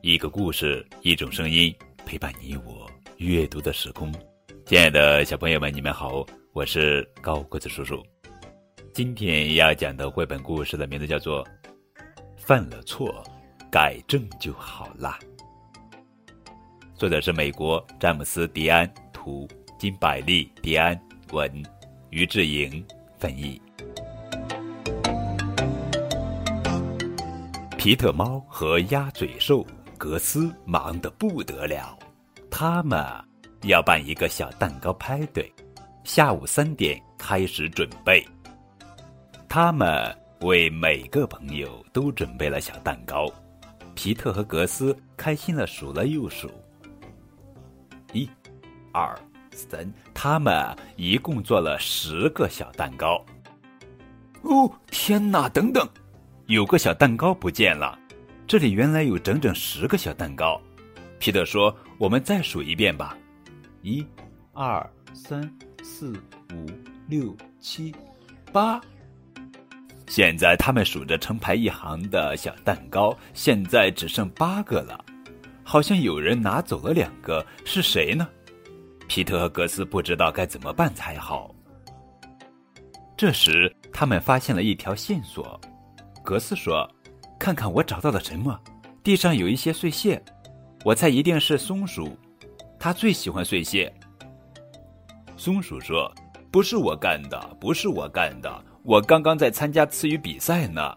一个故事，一种声音，陪伴你我阅读的时空。亲爱的小朋友们，你们好，我是高个子叔叔。今天要讲的绘本故事的名字叫做《犯了错，改正就好啦》。作者是美国詹姆斯·迪安，图金百利·迪安，文于志莹翻译。皮特猫和鸭嘴兽格斯忙得不得了，他们要办一个小蛋糕派对，下午三点开始准备。他们为每个朋友都准备了小蛋糕。皮特和格斯开心的数了又数，一、二、三，他们一共做了十个小蛋糕。哦，天哪！等等。有个小蛋糕不见了，这里原来有整整十个小蛋糕。皮特说：“我们再数一遍吧，一、二、三、四、五、六、七、八。”现在他们数着成排一行的小蛋糕，现在只剩八个了，好像有人拿走了两个，是谁呢？皮特和格斯不知道该怎么办才好。这时，他们发现了一条线索。格斯说：“看看我找到了什么？地上有一些碎屑，我猜一定是松鼠，它最喜欢碎屑。”松鼠说：“不是我干的，不是我干的，我刚刚在参加词语比赛呢。”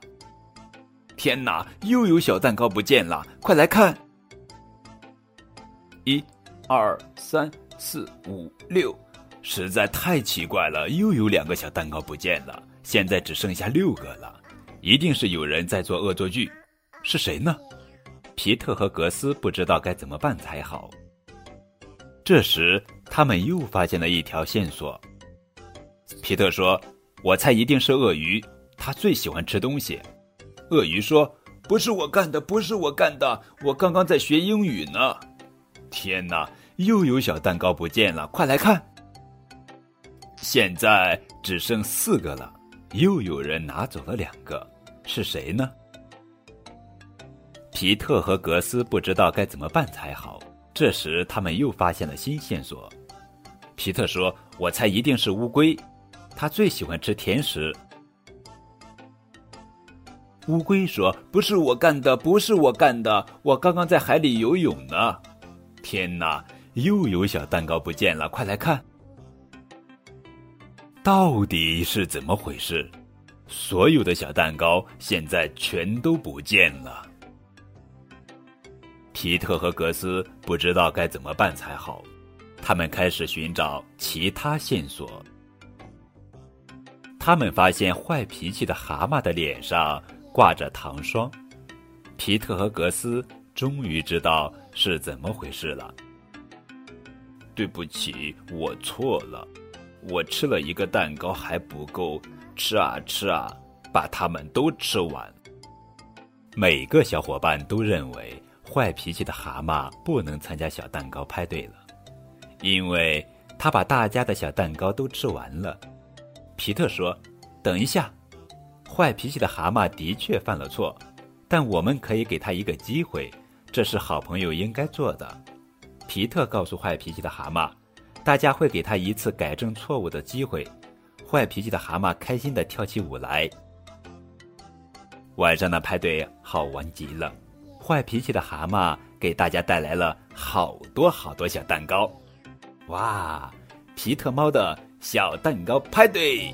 天哪，又有小蛋糕不见了！快来看！一、二、三、四、五、六，实在太奇怪了，又有两个小蛋糕不见了，现在只剩下六个了。一定是有人在做恶作剧，是谁呢？皮特和格斯不知道该怎么办才好。这时，他们又发现了一条线索。皮特说：“我猜一定是鳄鱼，他最喜欢吃东西。”鳄鱼说：“不是我干的，不是我干的，我刚刚在学英语呢。”天哪，又有小蛋糕不见了，快来看！现在只剩四个了。又有人拿走了两个，是谁呢？皮特和格斯不知道该怎么办才好。这时，他们又发现了新线索。皮特说：“我猜一定是乌龟，它最喜欢吃甜食。”乌龟说：“不是我干的，不是我干的，我刚刚在海里游泳呢。”天哪，又有小蛋糕不见了，快来看！到底是怎么回事？所有的小蛋糕现在全都不见了。皮特和格斯不知道该怎么办才好，他们开始寻找其他线索。他们发现坏脾气的蛤蟆的脸上挂着糖霜。皮特和格斯终于知道是怎么回事了。对不起，我错了。我吃了一个蛋糕还不够，吃啊吃啊，把它们都吃完。每个小伙伴都认为坏脾气的蛤蟆不能参加小蛋糕派对了，因为他把大家的小蛋糕都吃完了。皮特说：“等一下，坏脾气的蛤蟆的确犯了错，但我们可以给他一个机会，这是好朋友应该做的。”皮特告诉坏脾气的蛤蟆。大家会给他一次改正错误的机会。坏脾气的蛤蟆开心的跳起舞来。晚上的派对好玩极了。坏脾气的蛤蟆给大家带来了好多好多小蛋糕。哇！皮特猫的小蛋糕派对。